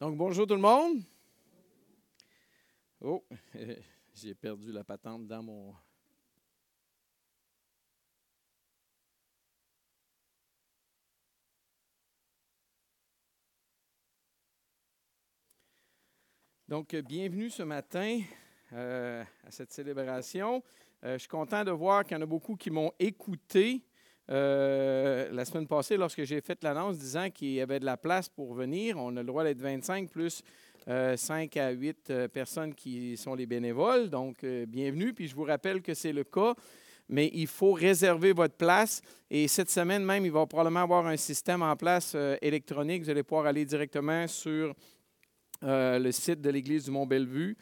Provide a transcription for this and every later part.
Donc, bonjour tout le monde. Oh, j'ai perdu la patente dans mon. Donc, bienvenue ce matin euh, à cette célébration. Euh, je suis content de voir qu'il y en a beaucoup qui m'ont écouté euh, la semaine passée, lorsque j'ai fait l'annonce disant qu'il y avait de la place pour venir, on a le droit d'être 25 plus 5 euh, à 8 euh, personnes qui sont les bénévoles. Donc, bienvenue. Puis je vous rappelle que c'est le cas, mais il faut réserver votre place. Et cette semaine même, il va probablement avoir un système en place électronique. Vous allez pouvoir aller directement sur le site de l'Église du Mont-Bellevue.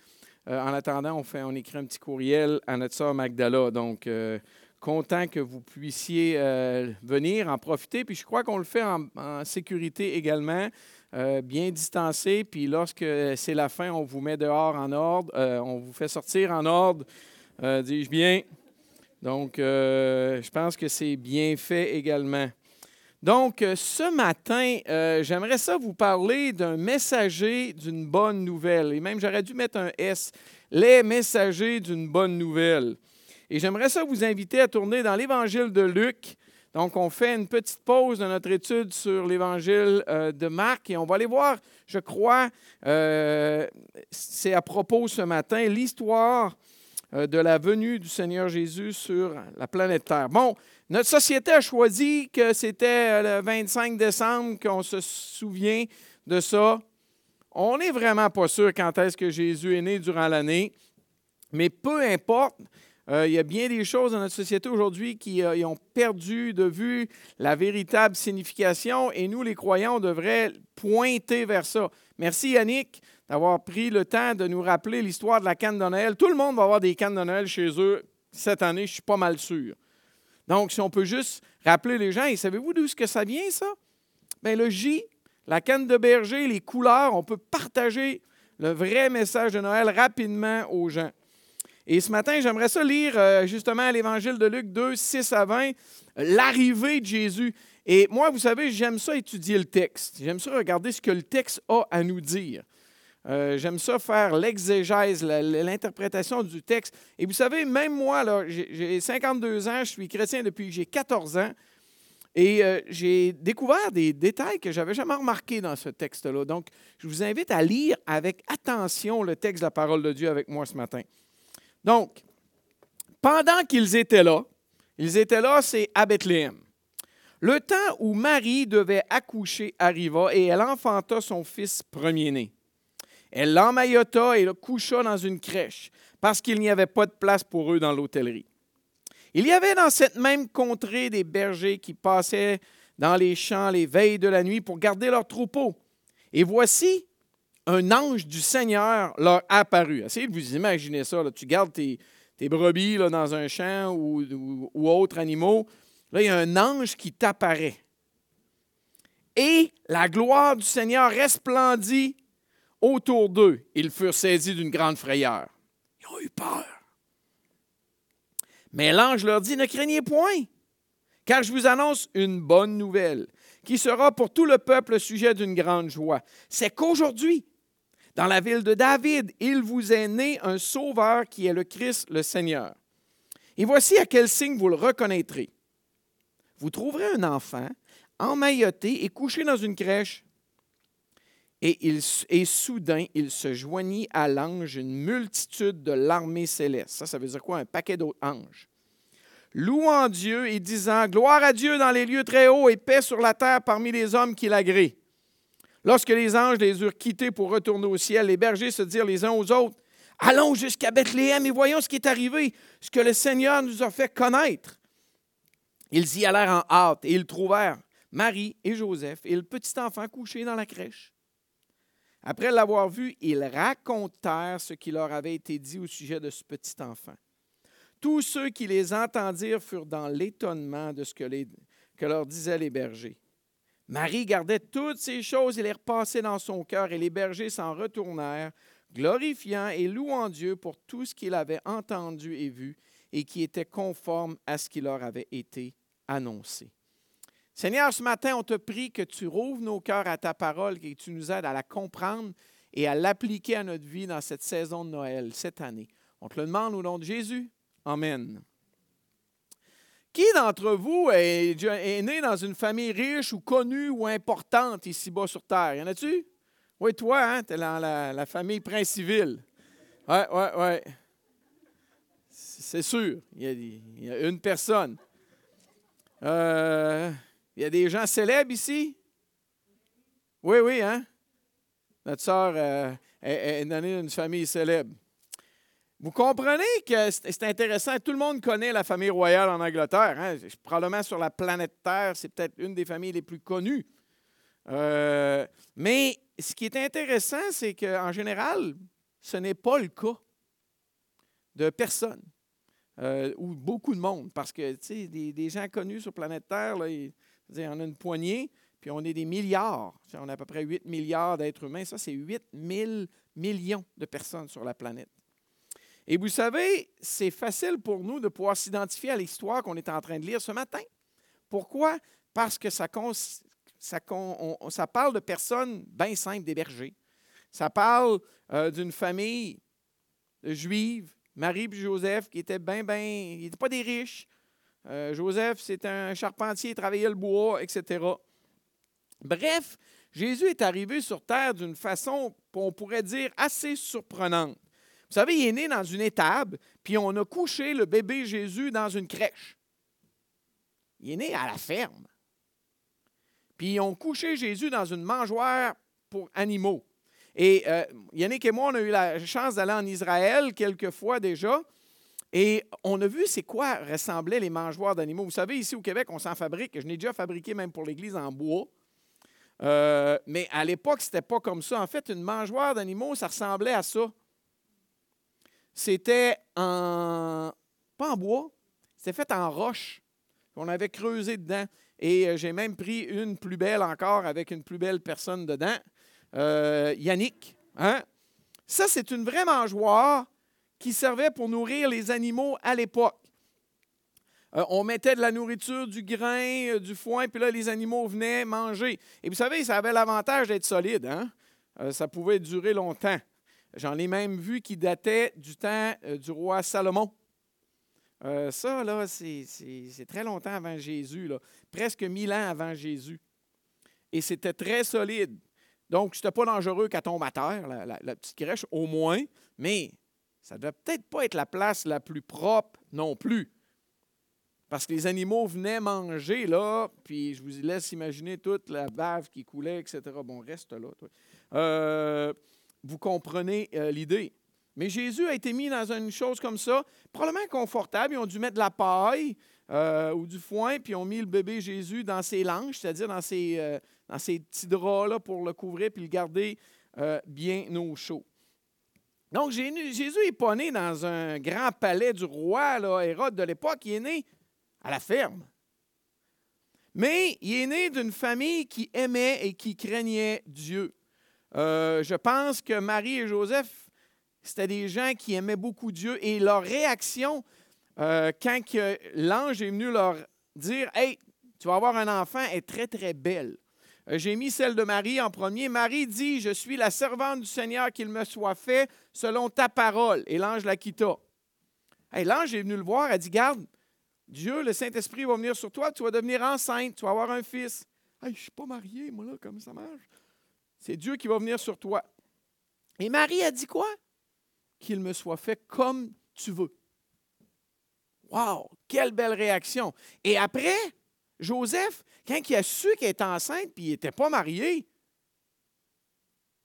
en attendant, on, fait, on écrit un petit courriel à notre sœur Magdala. Donc, content que vous puissiez euh, venir, en profiter. Puis je crois qu'on le fait en, sécurité également, euh, bien distancé. Puis lorsque c'est la fin, on vous met dehors en ordre, euh, on vous fait sortir en ordre, dis-je bien. Donc, je pense que c'est bien fait également. Donc, ce matin, j'aimerais ça vous parler d'un messager d'une bonne nouvelle. Et même, j'aurais dû mettre un S, les messagers d'une bonne nouvelle. Et j'aimerais ça vous inviter à tourner dans l'Évangile de Luc. Donc, on fait une petite pause dans notre étude sur l'Évangile euh, de Marc et on va aller voir, je crois, euh, c'est à propos ce matin, l'histoire euh, de la venue du Seigneur Jésus sur la planète Terre. Bon, notre société a choisi que c'était le 25 décembre qu'on se souvient de ça. On n'est vraiment pas sûr quand est-ce que Jésus est né durant l'année, mais peu importe, euh, il y a bien des choses dans notre société aujourd'hui qui euh, ont perdu de vue la véritable signification et nous, les croyants, on devrait pointer vers ça. Merci Yannick d'avoir pris le temps de nous rappeler l'histoire de la canne de Noël. Tout le monde va avoir des cannes de Noël chez eux cette année, je suis pas mal sûr. Donc, si on peut juste rappeler les gens, et savez-vous d'où que ça vient, ça? Bien, le J, la canne de berger, les couleurs, on peut partager le vrai message de Noël rapidement aux gens. Et ce matin, j'aimerais ça lire euh, justement l'Évangile de Luc 2, 6 à 20, l'arrivée de Jésus. Et moi, vous savez, j'aime ça étudier le texte. J'aime ça regarder ce que le texte a à nous dire. Euh, j'aime ça faire l'exégèse, l'interprétation du texte. Et vous savez, même moi, j'ai 52 ans, je suis chrétien depuis j'ai 14 ans. Et euh, j'ai découvert des détails que je n'avais jamais remarqués dans ce texte-là. Donc, je vous invite à lire avec attention le texte de la parole de Dieu avec moi ce matin. Donc, pendant qu'ils étaient là, ils étaient là, c'est à Bethléem. Le temps où Marie devait accoucher arriva et elle enfanta son fils premier-né. Elle l'emmaillota et le coucha dans une crèche parce qu'il n'y avait pas de place pour eux dans l'hôtellerie. Il y avait dans cette même contrée des bergers qui passaient dans les champs les veilles de la nuit pour garder leurs troupeaux. Et voici, un ange du Seigneur leur apparut. Essayez de vous imaginer ça. Tu gardes tes, brebis dans un champ ou, autres animaux. Là, il y a un ange qui t'apparaît. Et la gloire du Seigneur resplendit autour d'eux. Ils furent saisis d'une grande frayeur. Ils ont eu peur. Mais l'ange leur dit, ne craignez point, car je vous annonce une bonne nouvelle, qui sera pour tout le peuple le sujet d'une grande joie. C'est qu'aujourd'hui, dans la ville de David, il vous est né un sauveur qui est le Christ, le Seigneur. Et voici à quel signe vous le reconnaîtrez. Vous trouverez un enfant emmailloté et couché dans une crèche. Et, il, et soudain, il se joignit à l'ange une multitude de l'armée céleste. Ça, ça veut dire quoi? Un paquet d'autres anges. Louant Dieu et disant Gloire à Dieu dans les lieux très hauts et paix sur la terre parmi les hommes qui l'agréent. Lorsque les anges les eurent quittés pour retourner au ciel, les bergers se dirent les uns aux autres, Allons jusqu'à Bethléem et voyons ce qui est arrivé, ce que le Seigneur nous a fait connaître. Ils y allèrent en hâte et ils trouvèrent Marie et Joseph et le petit enfant couché dans la crèche. Après l'avoir vu, ils racontèrent ce qui leur avait été dit au sujet de ce petit enfant. Tous ceux qui les entendirent furent dans l'étonnement de ce que, que leur disaient les bergers. Marie gardait toutes ces choses et les repassait dans son cœur, et les bergers s'en retournèrent, glorifiant et louant Dieu pour tout ce qu'ils avaient entendu et vu, et qui était conforme à ce qui leur avait été annoncé. Seigneur, ce matin, on te prie que tu rouvres nos cœurs à ta parole et que tu nous aides à la comprendre et à l'appliquer à notre vie dans cette saison de Noël, cette année. On te le demande au nom de Jésus. Amen. Qui d'entre vous est, né dans une famille riche ou connue ou importante ici-bas sur Terre? Y en a-tu? Oui, toi, hein? Tu es dans la, famille Prince-Civil. Oui, oui, oui. C'est sûr. Il y, a, une personne. Euh, il y a des gens célèbres ici? Oui, oui, hein? Notre sœur euh, est, est née d'une famille célèbre. Vous comprenez que c'est intéressant. Tout le monde connaît la famille royale en Angleterre. Hein? Probablement sur la planète Terre, c'est peut-être une des familles les plus connues. Euh, mais ce qui est intéressant, c'est qu'en général, ce n'est pas le cas de personne euh, ou beaucoup de monde. Parce que, des, gens connus sur planète Terre, en a une poignée, puis on est des milliards. On a à peu près 8 milliards d'êtres humains. Ça, c'est 8 000 millions de personnes sur la planète. Et vous savez, c'est facile pour nous de pouvoir s'identifier à l'histoire qu'on est en train de lire ce matin. Pourquoi? Parce que ça, parle de personnes bien simples, des bergers. Ça parle euh, d'une famille juive, Marie et Joseph, qui étaient bien, bien, ils n'étaient pas des riches. Euh, Joseph, c'est un charpentier, il travaillait le bois, etc. Bref, Jésus est arrivé sur terre d'une façon, on pourrait dire, assez surprenante. Vous savez, il est né dans une étable, puis on a couché le bébé Jésus dans une crèche. Il est né à la ferme. Puis ils ont couché Jésus dans une mangeoire pour animaux. Et euh, Yannick et moi, on a eu la chance d'aller en Israël quelques fois déjà. Et on a vu c'est quoi ressemblaient les mangeoires d'animaux. Vous savez, ici au Québec, on s'en fabrique. Je n'ai déjà fabriqué même pour l'Église en bois. Euh, mais à l'époque, ce n'était pas comme ça. En fait, une mangeoire d'animaux, ça ressemblait à ça c'était en. pas en bois, c'était fait en roche. On avait creusé dedans. Et euh, j'ai même pris une plus belle encore avec une plus belle personne dedans, euh, Yannick. Hein? Ça, c'est une vraie mangeoire qui servait pour nourrir les animaux à l'époque. Euh, on mettait de la nourriture, du grain, du foin, puis là, les animaux venaient manger. Et vous savez, ça avait l'avantage d'être solide. Hein? ça pouvait durer longtemps. J'en ai même vu qui datait du temps euh, du roi Salomon. Euh, ça, là, c'est très longtemps avant Jésus, là, presque mille ans avant Jésus. Et c'était très solide. Donc, ce n'était pas dangereux qu'elle tombe à terre, la, petite crèche, au moins, mais ça ne devait peut-être pas être la place la plus propre non plus. Parce que les animaux venaient manger là, puis je vous laisse imaginer toute la bave qui coulait, etc. Bon, reste là. Toi. Euh, vous comprenez euh, l'idée. Mais Jésus a été mis dans une chose comme ça, probablement confortable. Ils ont dû mettre de la paille euh, ou du foin, puis ils ont mis le bébé Jésus dans ses langes, c'est-à-dire dans ses, euh, petits draps-là pour le couvrir puis le garder bien au chaud. Donc, Jésus n'est pas né dans un grand palais du roi, Hérode de l'époque, il est né à la ferme. Mais il est né d'une famille qui aimait et qui craignait Dieu. Euh, je pense que Marie et Joseph, c'était des gens qui aimaient beaucoup Dieu et leur réaction euh, quand l'ange est venu leur dire Hey, tu vas avoir un enfant est très, très belle. Euh, j'ai mis celle de Marie en premier. Marie dit Je suis la servante du Seigneur, qu'il me soit fait selon ta parole. Et l'ange la quitta. Hey, l'ange est venu le voir, a dit Garde, Dieu, le Saint-Esprit va venir sur toi, tu vas devenir enceinte, tu vas avoir un fils. Hey, je ne suis pas mariée, moi, là, comme ça marche. C'est Dieu qui va venir sur toi. Et Marie a dit quoi? Qu'il me soit fait comme tu veux. Wow! Quelle belle réaction. Et après, Joseph, quand il a su qu'elle était enceinte puis il n'était pas marié,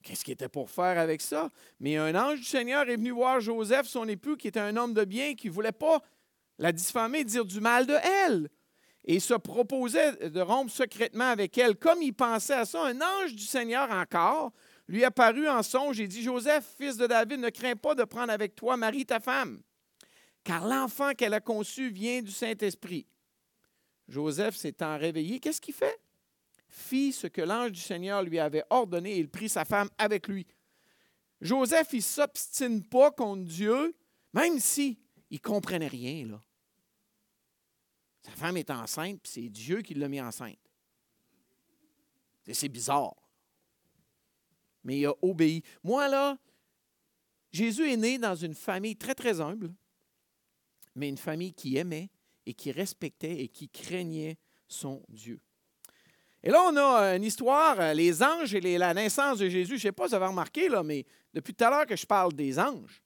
qu'est-ce qu'il était pour faire avec ça? Mais un ange du Seigneur est venu voir Joseph, son époux, qui était un homme de bien, qui ne voulait pas la diffamer, dire du mal de elle et se proposait de rompre secrètement avec elle. Comme il pensait à ça, un ange du Seigneur encore lui apparut en songe et dit, Joseph, fils de David, ne crains pas de prendre avec toi Marie, ta femme, car l'enfant qu'elle a conçu vient du Saint-Esprit. Joseph s'étant réveillé, qu'est-ce qu'il fait? Fit ce que l'ange du Seigneur lui avait ordonné et il prit sa femme avec lui. Joseph, il ne s'obstine pas contre Dieu, même si il ne comprenait rien. Là. Sa femme est enceinte, puis c'est Dieu qui l'a mis enceinte. C'est bizarre. Mais il a obéi. Moi, là, Jésus est né dans une famille très, très humble, mais une famille qui aimait et qui respectait et qui craignait son Dieu. Et là, on a une histoire, euh, les anges et la naissance de Jésus. Je ne sais pas si vous avez remarqué, mais depuis tout à l'heure que je parle des anges.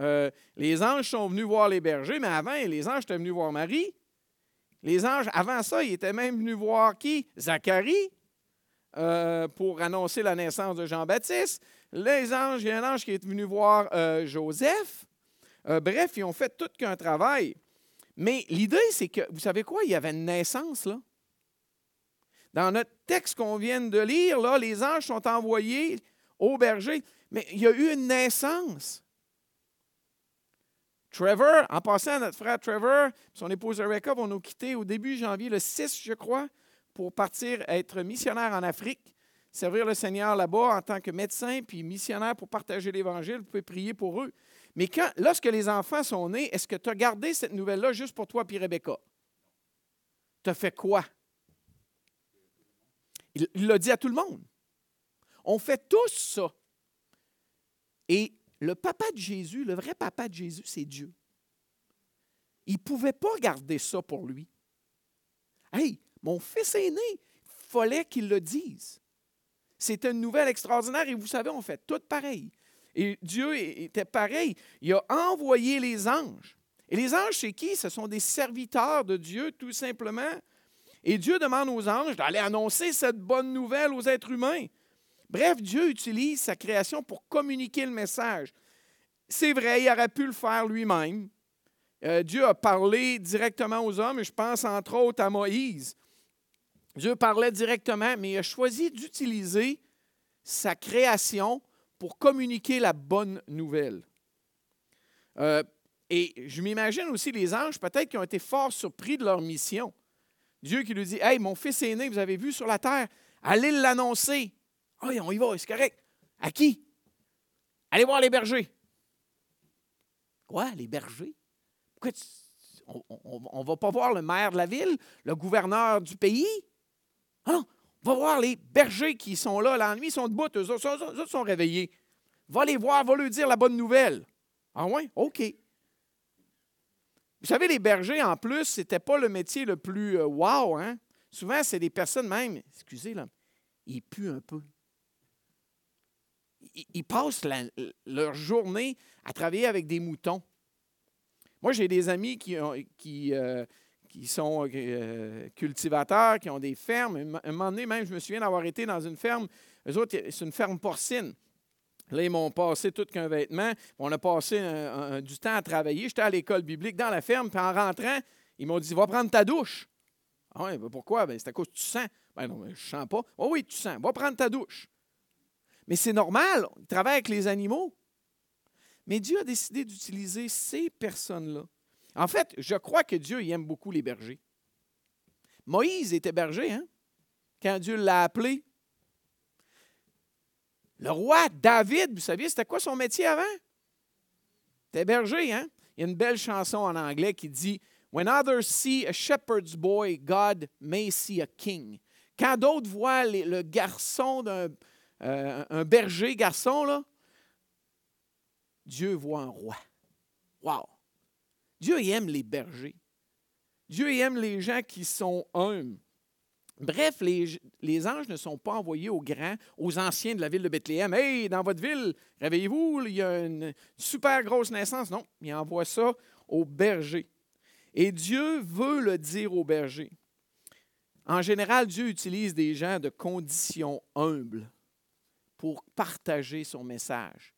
Euh, les anges sont venus voir les bergers, mais avant, les anges étaient venus voir Marie. Les anges, avant ça, ils étaient même venus voir qui? Zacharie, euh, pour annoncer la naissance de Jean-Baptiste. Les anges, il y a un ange qui est venu voir Joseph. bref, ils ont fait tout qu'un travail. Mais l'idée, c'est que, vous savez quoi, il y avait une naissance, là. Dans notre texte qu'on vient de lire, là, les anges sont envoyés au berger, mais il y a eu une naissance. Trevor, en passant, notre frère Trevor, son épouse Rebecca vont nous quitter au début janvier, le 6, je crois, pour partir être missionnaire en Afrique, servir le Seigneur là-bas en tant que médecin, puis missionnaire pour partager l'Évangile. Vous pouvez prier pour eux. Mais lorsque les enfants sont nés, est-ce que tu as gardé cette nouvelle-là juste pour toi et Rebecca? Tu as fait quoi? Il l'a dit à tout le monde. On fait tous ça. Et le papa de Jésus, le vrai papa de Jésus, c'est Dieu. Il ne pouvait pas garder ça pour lui. Hey, mon fils est né, il fallait qu'il le dise. C'était une nouvelle extraordinaire et vous savez, on fait tout pareil. Et Dieu était pareil. Il a envoyé les anges. Et les anges, c'est qui? Ce sont des serviteurs de Dieu, tout simplement. Et Dieu demande aux anges d'aller annoncer cette bonne nouvelle aux êtres humains. Bref, Dieu utilise sa création pour communiquer le message. C'est vrai, il aurait pu le faire lui-même. Euh, Dieu a parlé directement aux hommes, et je pense entre autres à Moïse. Dieu parlait directement, mais il a choisi d'utiliser sa création pour communiquer la bonne nouvelle. Euh, et je m'imagine aussi les anges, peut-être, qui ont été fort surpris de leur mission. Dieu qui lui dit Hey, mon fils est né, vous avez vu sur la terre, allez l'annoncer. Oui, on y va, c'est correct. À qui? Allez voir les bergers. Quoi, les bergers? Pourquoi on ne va pas voir le maire de la ville, le gouverneur du pays? Ah va voir les bergers qui sont là la nuit, ils sont debout, eux autres, sont réveillés. Va les voir, va leur dire la bonne nouvelle. Ah oui? OK. Vous savez, les bergers, en plus, ce n'était pas le métier le plus euh, wow. Hein? Souvent, c'est des personnes même, excusez, là, ils puent un peu. Ils, passent leur journée à travailler avec des moutons. Moi, j'ai des amis qui, euh, sont euh, cultivateurs, qui ont des fermes. Un moment donné, même, je me souviens d'avoir été dans une ferme. Eux autres, c'est une ferme porcine. Là, ils m'ont passé tout qu'un vêtement. On a passé du temps à travailler. J'étais à l'école biblique dans la ferme, puis en rentrant, ils m'ont dit Va prendre ta douche. Ah ben pourquoi? Ben, c'est à cause que tu sens. Ben non, je ne sens pas. Oh oui, tu sens. Va prendre ta douche. Mais c'est normal, ils travaillent avec les animaux. Mais Dieu a décidé d'utiliser ces personnes-là. En fait, je crois que Dieu aime beaucoup les bergers. Moïse était berger, hein? Quand Dieu l'a appelé, le roi David, vous saviez, c'était quoi son métier avant? C'était berger, hein? Il y a une belle chanson en anglais qui dit When others see a shepherd's boy, God may see a king. Quand d'autres voient le garçon d'un euh, un berger garçon, là, Dieu voit un roi. Wow! Dieu aime les bergers. Dieu aime les gens qui sont humbles. Bref, les, anges ne sont pas envoyés aux grands, aux anciens de la ville de Bethléem. Hey, dans votre ville, réveillez-vous, il y a une super grosse naissance. Non, il envoie ça aux bergers. Et Dieu veut le dire aux bergers. En général, Dieu utilise des gens de conditions humbles pour partager son message.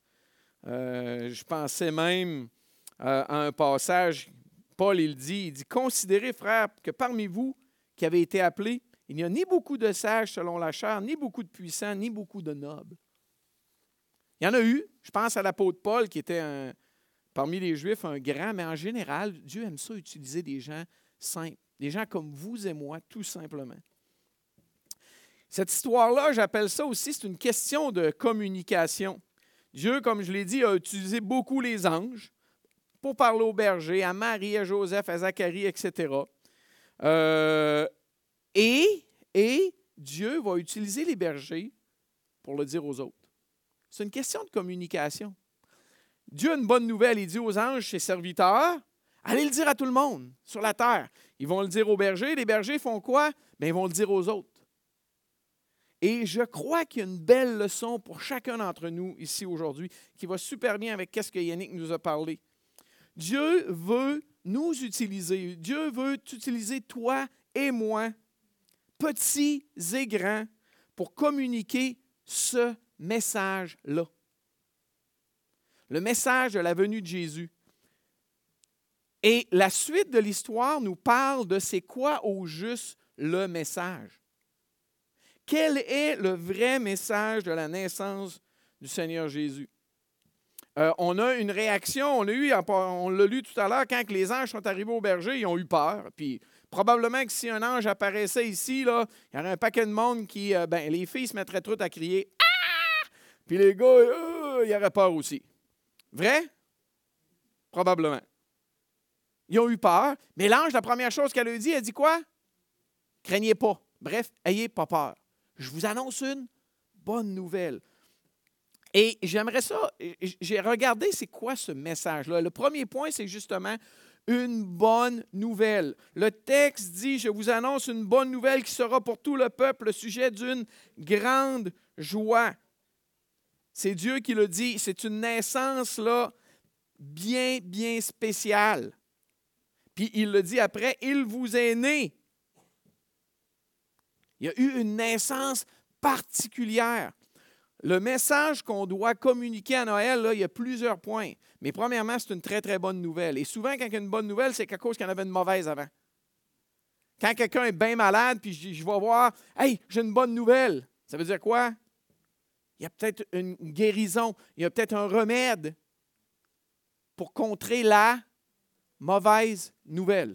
Euh, je pensais même euh, à un passage, Paul il dit, il dit, considérez frères que parmi vous qui avez été appelés, il n'y a ni beaucoup de sages selon la chair, ni beaucoup de puissants, ni beaucoup de nobles. Il y en a eu. Je pense à l'apôtre Paul, qui était parmi les Juifs un grand, mais en général, Dieu aime ça utiliser des gens simples, des gens comme vous et moi, tout simplement. Cette histoire-là, j'appelle ça aussi, c'est une question de communication. Dieu, comme je l'ai dit, a utilisé beaucoup les anges pour parler aux bergers, à Marie, à Joseph, à Zacharie, etc. Euh, et Et Dieu va utiliser les bergers pour le dire aux autres. C'est une question de communication. Dieu a une bonne nouvelle. Il dit aux anges, ses serviteurs, allez le dire à tout le monde sur la terre. Ils vont le dire aux bergers. Les bergers font quoi? Bien, ils vont le dire aux autres. Et je crois qu'il y a une belle leçon pour chacun d'entre nous ici aujourd'hui qui va super bien avec ce que Yannick nous a parlé. Dieu veut nous utiliser. Dieu veut utiliser toi et moi, petits et grands, pour communiquer ce message-là. Le message de la venue de Jésus. Et la suite de l'histoire nous parle de c'est quoi au juste le message. Quel est le vrai message de la naissance du Seigneur Jésus? Euh, on a une réaction, on l'a lu tout à l'heure, quand les anges sont arrivés au berger, ils ont eu peur. Puis probablement que si un ange apparaissait ici, il y aurait un paquet de monde qui, euh, ben, les filles se mettraient toutes à crier Ah! Puis les gars, euh, ils auraient peur aussi. Vrai? Probablement. Ils ont eu peur, mais l'ange, la première chose qu'elle a dit, elle dit quoi? Craignez pas. Bref, ayez pas peur. Je vous annonce une bonne nouvelle. Et j'aimerais ça, j'ai regardé c'est quoi ce message-là. Le premier point, c'est justement une bonne nouvelle. Le texte dit, je vous annonce une bonne nouvelle qui sera pour tout le peuple le sujet d'une grande joie. C'est Dieu qui le dit, c'est une naissance là bien, bien spéciale. Puis il le dit après, il vous est né. Il y a eu une naissance particulière. Le message qu'on doit communiquer à Noël, il y a plusieurs points. Mais premièrement, c'est une très, très bonne nouvelle. Et souvent, quand il y a une bonne nouvelle, c'est quelque chose qu'il y en avait une mauvaise avant. Quand quelqu'un est bien malade, puis je, je vais voir, Hey, j'ai une bonne nouvelle. Ça veut dire quoi? Il y a peut-être une guérison, il y a peut-être un remède pour contrer la mauvaise nouvelle.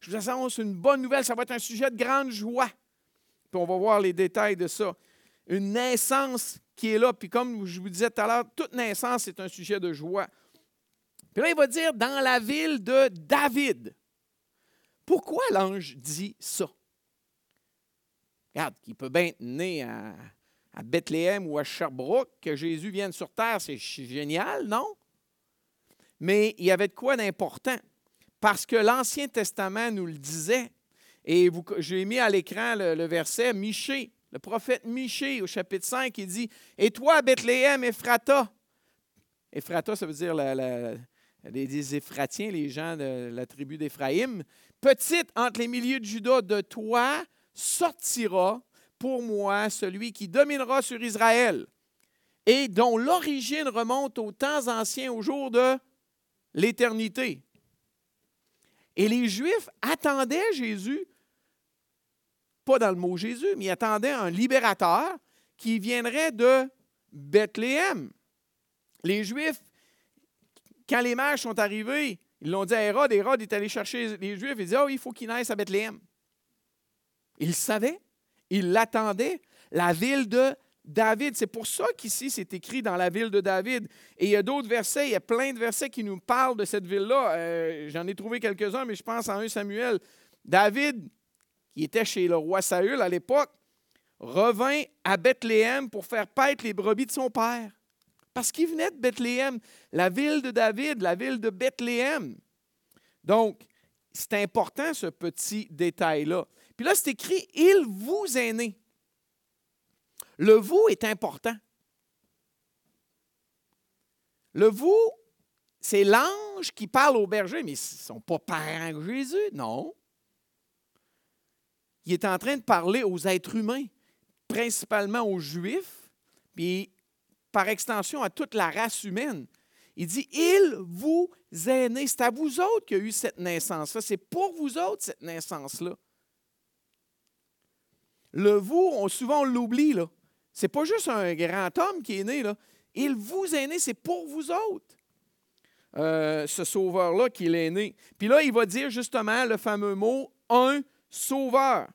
Je vous annonce une bonne nouvelle, ça va être un sujet de grande joie. Puis on va voir les détails de ça. Une naissance qui est là. Puis comme je vous disais tout à l'heure, toute naissance est un sujet de joie. Puis là, il va dire dans la ville de David. Pourquoi l'ange dit ça? Regarde, qu'il peut bien être né à, Bethléem ou à Sherbrooke, que Jésus vienne sur terre, c'est génial, non? Mais il y avait de quoi d'important. Parce que l'Ancien Testament nous le disait. Et j'ai mis à l'écran le, verset Michée le prophète Michée, au chapitre 5, il dit Et toi, Bethléem, Ephrata. Ephrata, ça veut dire les, Éphratiens, les gens de la tribu d'Éphraïm. Petite entre les milieux de Judas, de toi sortira pour moi celui qui dominera sur Israël et dont l'origine remonte aux temps anciens, au jour de l'éternité. Et les Juifs attendaient Jésus pas dans le mot Jésus, mais il attendait un libérateur qui viendrait de Bethléem. Les Juifs, quand les mages sont arrivés, ils l'ont dit à Hérode. Hérode est allé chercher les Juifs et dit Oh, il faut qu'ils naissent à Bethléem. Il savait, il l'attendait. La ville de David. C'est pour ça qu'ici, c'est écrit dans la ville de David. Et il y a d'autres versets, il y a plein de versets qui nous parlent de cette ville-là. Euh, j'en ai trouvé quelques-uns, mais je pense en 1 Samuel. David qui était chez le roi Saül à l'époque, revint à Bethléem pour faire paître les brebis de son père. Parce qu'il venait de Bethléem, la ville de David, la ville de Bethléem. Donc, c'est important ce petit détail-là. Puis là, c'est écrit Il vous est né. Le vous est important. Le vous, c'est l'ange qui parle au berger, mais ils ne sont pas parents de Jésus, non il est en train de parler aux êtres humains, principalement aux Juifs, puis par extension à toute la race humaine. Il dit, il vous est né. C'est à vous autres qu'il y a eu cette naissance-là. C'est pour vous autres, cette naissance-là. Le vous, on, souvent on l'oublie. Ce n'est pas juste un grand homme qui est né. Là. Il vous est né, c'est pour vous autres. Euh, ce sauveur-là qui est né. Puis là, il va dire justement le fameux mot un sauveur.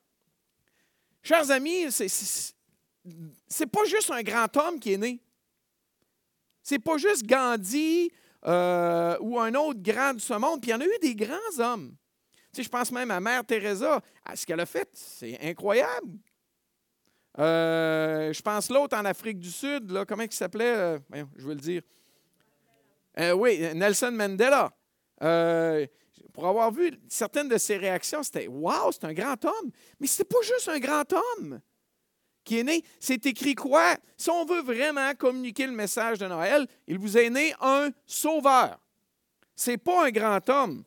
Chers amis, c'est pas juste un grand homme qui est né. C'est pas juste Gandhi euh, ou un autre grand de ce monde. Puis il y en a eu des grands hommes. Je pense même à Mère Teresa. ce qu'elle a fait, c'est incroyable. Euh, je pense l'autre en Afrique du Sud, là, comment il s'appelait? Euh, je vais le dire. Oui, Nelson Mandela. Pour avoir vu certaines de ses réactions, c'était Waouh, c'est un grand homme. Mais ce n'est pas juste un grand homme qui est né. C'est écrit quoi? Si on veut vraiment communiquer le message de Noël, il vous est né un sauveur. Ce n'est pas un grand homme.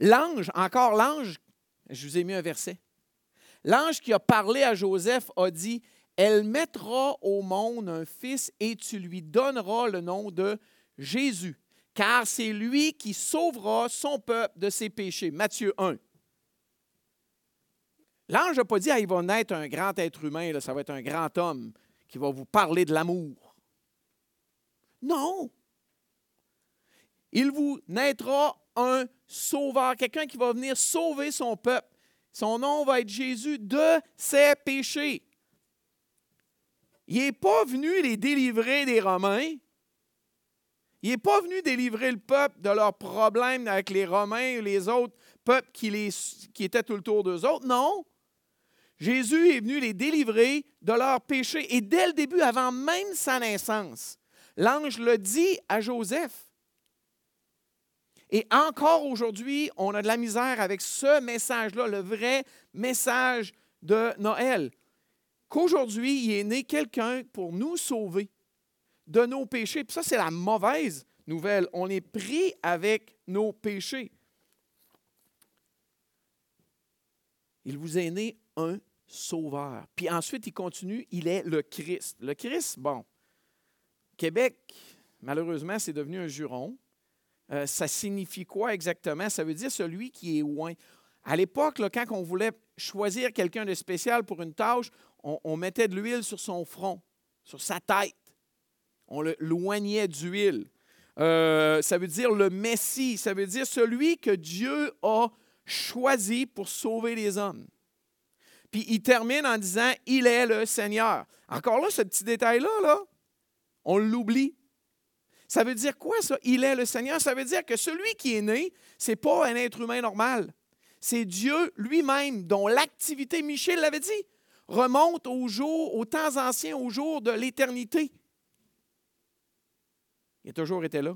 l'ange, encore l'ange, je vous ai mis un verset. L'ange qui a parlé à Joseph a dit, Elle mettra au monde un fils et tu lui donneras le nom de Jésus, car c'est lui qui sauvera son peuple de ses péchés. Matthieu 1. L'ange n'a pas dit, ah, il va naître un grand être humain, ça va être un grand homme qui va vous parler de l'amour. Non. Il vous naîtra un sauveur, quelqu'un qui va venir sauver son peuple. Son nom va être Jésus de ses péchés. Il n'est pas venu les délivrer des Romains. Il n'est pas venu délivrer le peuple de leurs problèmes avec les Romains ou les autres peuples qui, étaient tout autour d'eux autres. Non. Jésus est venu les délivrer de leurs péchés. Et dès le début, avant même sa naissance, l'ange le dit à Joseph. Et encore aujourd'hui, on a de la misère avec ce message-là, le vrai message de Noël. Qu'aujourd'hui, il est né quelqu'un pour nous sauver de nos péchés. Puis ça, c'est la mauvaise nouvelle. On est pris avec nos péchés. Il vous est né un sauveur. Puis ensuite, il continue, il est le Christ. Le Christ, bon, Québec, malheureusement, c'est devenu un juron. Euh, ça signifie quoi exactement? Ça veut dire celui qui est loin. À l'époque, quand on voulait choisir quelqu'un de spécial pour une tâche, on, mettait de l'huile sur son front, sur sa tête. On le loignait d'huile. Euh, ça veut dire le Messie, ça veut dire celui que Dieu a choisi pour sauver les hommes. Puis il termine en disant, il est le Seigneur. Encore là, ce petit détail-là, là, on l'oublie. Ça veut dire quoi ça? Il est le Seigneur. Ça veut dire que celui qui est né, ce n'est pas un être humain normal. C'est Dieu lui-même dont l'activité, Michel l'avait dit, remonte au jour, aux temps anciens, au jour de l'éternité. Il a toujours été là.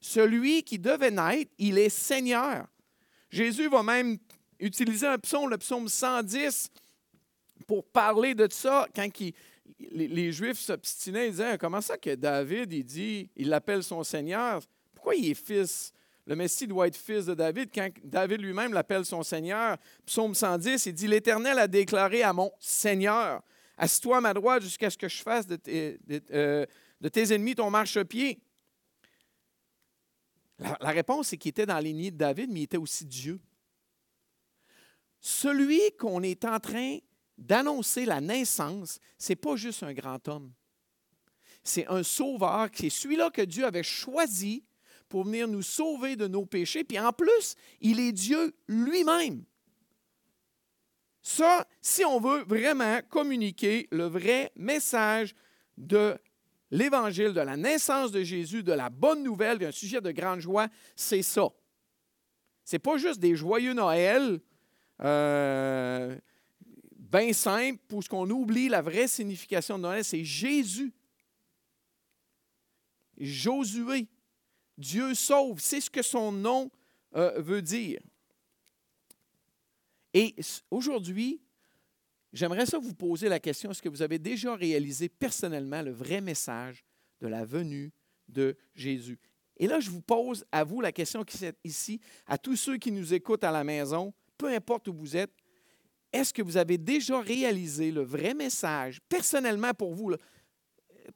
Celui qui devait naître, il est Seigneur. Jésus va même utiliser un psaume, le psaume 110, pour parler de ça quand les, Juifs s'obstinaient, ils disaient Comment ça que David, il dit, il l'appelle son Seigneur? Pourquoi il est fils? Le Messie doit être fils de David quand David lui-même l'appelle son Seigneur. Psaume 110, il dit L'Éternel a déclaré à mon Seigneur Assis-toi à ma droite jusqu'à ce que je fasse de tes, euh, ennemis ton marchepied. La, réponse, c'est qu'il était dans les de David, mais il était aussi Dieu. Celui qu'on est en train d'annoncer la naissance, ce n'est pas juste un grand homme. C'est un sauveur, c'est celui-là que Dieu avait choisi pour venir nous sauver de nos péchés. Puis en plus, il est Dieu lui-même. Ça, si on veut vraiment communiquer le vrai message de l'Évangile, de la naissance de Jésus, de la bonne nouvelle, d'un sujet de grande joie, c'est ça. Ce n'est pas juste des joyeux Noël. Euh, bien simple, pour ce qu'on oublie la vraie signification de Noël, c'est Jésus. Josué. Dieu sauve, c'est ce que son nom euh, veut dire. Et aujourd'hui, j'aimerais ça vous poser la question, est-ce que vous avez déjà réalisé personnellement le vrai message de la venue de Jésus? Et là, je vous pose à vous la question qui est ici, à tous ceux qui nous écoutent à la maison, peu importe où vous êtes, est-ce que vous avez déjà réalisé le vrai message, personnellement pour vous,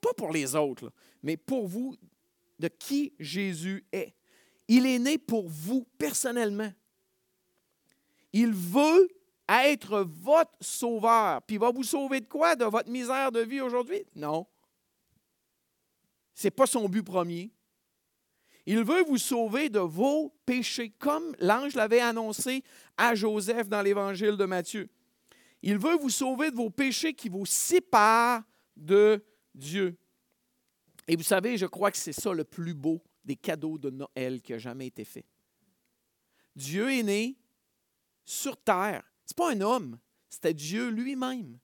pas pour les autres, mais pour vous, de qui Jésus est? Il est né pour vous personnellement. Il veut être votre sauveur. Puis il va vous sauver de quoi? De votre misère de vie aujourd'hui? Non. Ce n'est pas son but premier. Il veut vous sauver de vos péchés, comme l'ange l'avait annoncé à Joseph dans l'évangile de Matthieu. Il veut vous sauver de vos péchés qui vous séparent de Dieu. Et vous savez, je crois que c'est ça le plus beau des cadeaux de Noël qui a jamais été fait. Dieu est né sur terre. Ce n'est pas un homme, c'était Dieu lui-même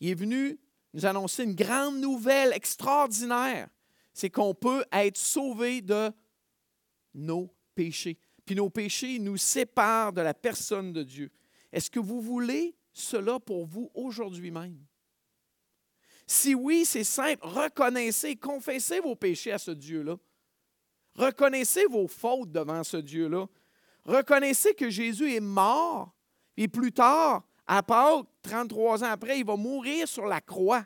Il est venu nous annoncer une grande nouvelle extraordinaire. C'est qu'on peut être sauvé de nos péchés. Puis nos péchés nous séparent de la personne de Dieu. Est-ce que vous voulez cela pour vous aujourd'hui même? Si oui, c'est simple, reconnaissez, confessez vos péchés à ce Dieu-là. Reconnaissez vos fautes devant ce Dieu-là. Reconnaissez que Jésus est mort, et plus tard, à Pâques, 33 ans après, il va mourir sur la croix.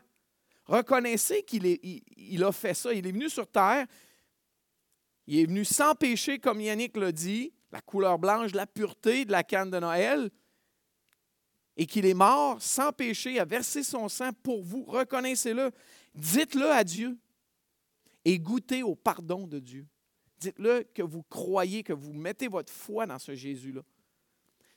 Reconnaissez qu'il il, a fait ça. Il est venu sur terre. Il est venu sans péché, comme Yannick l'a dit, la couleur blanche, la pureté de la canne de Noël. Et qu'il est mort sans péché, a versé son sang pour vous. Reconnaissez-le. Dites-le à Dieu. Et goûtez au pardon de Dieu. Dites-le que vous croyez, que vous mettez votre foi dans ce Jésus-là.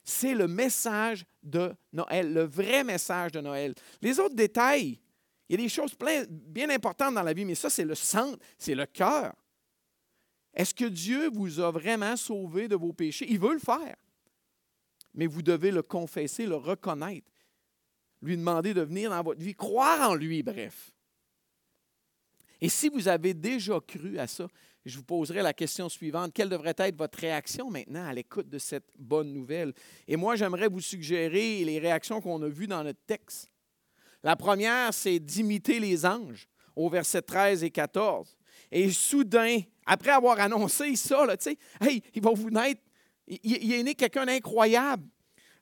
C'est le message de Noël, le vrai message de Noël. Les autres détails, il y a des choses plein, bien importantes dans la vie, mais ça, c'est le centre, c'est le cœur. Est-ce que Dieu vous a vraiment sauvé de vos péchés? Il veut le faire. Mais vous devez le confesser, le reconnaître, lui demander de venir dans votre vie, croire en lui, bref. Et si vous avez déjà cru à ça, je vous poserai la question suivante. Quelle devrait être votre réaction maintenant à l'écoute de cette bonne nouvelle? Et moi, j'aimerais vous suggérer les réactions qu'on a vues dans notre texte. La première, c'est d'imiter les anges au verset 13 et 14. Et soudain, après avoir annoncé ça, là, hey, il va vous naître, il, est né quelqu'un d'incroyable,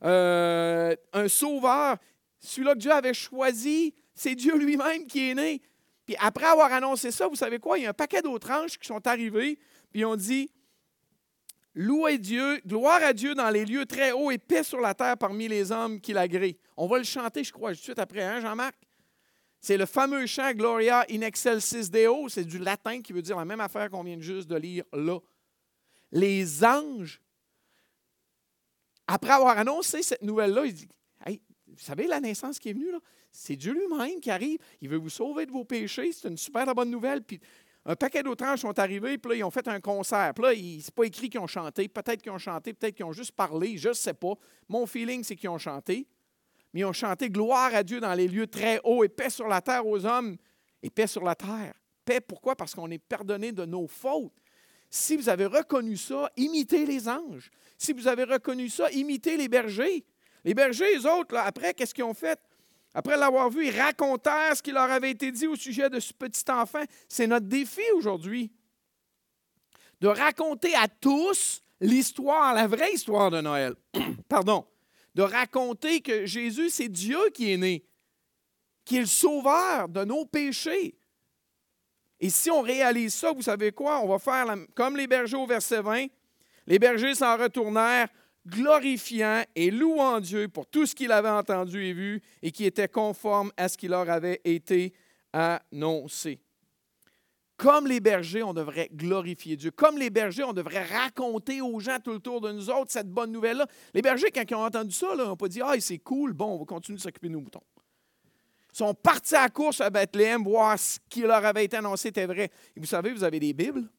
euh, un sauveur, celui-là que Dieu avait choisi, c'est Dieu lui-même qui est né. Puis après avoir annoncé ça, vous savez quoi? Il y a un paquet d'autres anges qui sont arrivés, puis on dit Louez Dieu, gloire à Dieu dans les lieux très hauts et paix sur la terre parmi les hommes qui l'agréent. On va le chanter, je crois, tout de suite après, hein, Jean-Marc? C'est le fameux chant Gloria in excelsis Deo, c'est du latin qui veut dire la même affaire qu'on vient juste de lire là. Les anges, après avoir annoncé cette nouvelle-là, ils disent vous savez la naissance qui est venue? C'est Dieu lui-même qui arrive. Il veut vous sauver de vos péchés. C'est une super bonne nouvelle. Puis un paquet d'autres anges sont arrivés, puis là, ils ont fait un concert. Puis là, c'est pas écrit qu'ils ont chanté. Peut-être qu'ils ont chanté, peut-être qu'ils ont juste parlé. Je ne sais pas. Mon feeling, c'est qu'ils ont chanté. Mais ils ont chanté gloire à Dieu dans les lieux très hauts et paix sur la terre aux hommes et paix sur la terre. Paix, pourquoi? Parce qu'on est pardonné de nos fautes. Si vous avez reconnu ça, imitez les anges. Si vous avez reconnu ça, imitez les bergers. Les bergers, les autres, après, qu'est-ce qu'ils ont fait? Après l'avoir vu, ils racontèrent ce qui leur avait été dit au sujet de ce petit enfant. C'est notre défi aujourd'hui. De raconter à tous l'histoire, la vraie histoire de Noël. Pardon. De raconter que Jésus, c'est Dieu qui est né, qui est le sauveur de nos péchés. Et si on réalise ça, vous savez quoi? On va faire comme les bergers au verset 20. Les bergers s'en retournèrent, glorifiant et louant Dieu pour tout ce qu'il avait entendu et vu et qui était conforme à ce qui leur avait été annoncé. Comme les bergers, on devrait glorifier Dieu. Comme les bergers, on devrait raconter aux gens tout autour de nous autres cette bonne nouvelle-là. Les bergers, quand ils ont entendu ça, n'ont pas dit Ah, c'est cool, bon, on va continuer de s'occuper de nos moutons. Ils sont partis à course à Bethléem, voir ce qui leur avait été annoncé était vrai. Et vous savez, vous avez des Bibles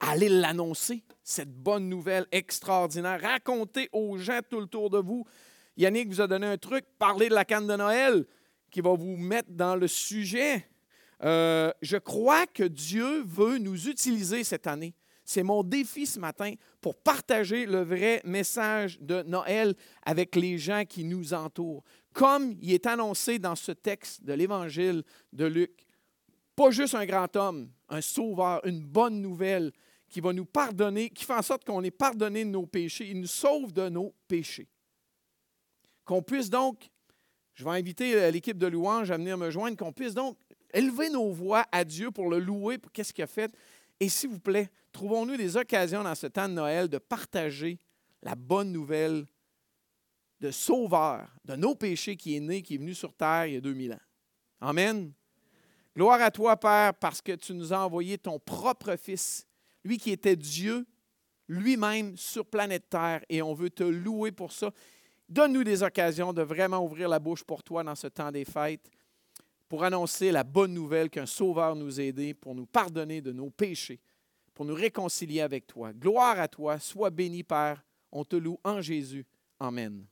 allez l'annoncer, cette bonne nouvelle extraordinaire. Racontez aux gens tout autour de vous. Yannick vous a donné un truc, parlez de la canne de Noël qui va vous mettre dans le sujet. Euh, je crois que Dieu veut nous utiliser cette année. C'est mon défi ce matin pour partager le vrai message de Noël avec les gens qui nous entourent. Comme il est annoncé dans ce texte de l'Évangile de Luc, pas juste un grand homme, un sauveur, une bonne nouvelle qui va nous pardonner, qui fait en sorte qu'on est pardonné nos péchés. Il nous sauve de nos péchés. Qu'on puisse donc, je vais inviter euh, l'équipe de louange à venir me joindre, qu'on puisse donc élever nos voix à Dieu pour le louer, pour qu'est-ce qu'il a fait. Et s'il vous plaît, trouvons-nous des occasions dans ce temps de Noël de partager la bonne nouvelle de Sauveur de nos péchés qui est né, qui est venu sur terre il y a 2000 ans. Amen. Gloire à toi, Père, parce que tu nous as envoyé ton propre Fils lui qui était Dieu lui-même sur planète Terre, et on veut te louer pour ça. Donne-nous des occasions de vraiment ouvrir la bouche pour toi dans ce temps des fêtes, pour annoncer la bonne nouvelle qu'un Sauveur nous a aidés, pour nous pardonner de nos péchés, pour nous réconcilier avec toi. Gloire à toi, sois béni, Père. On te loue en Jésus. Amen.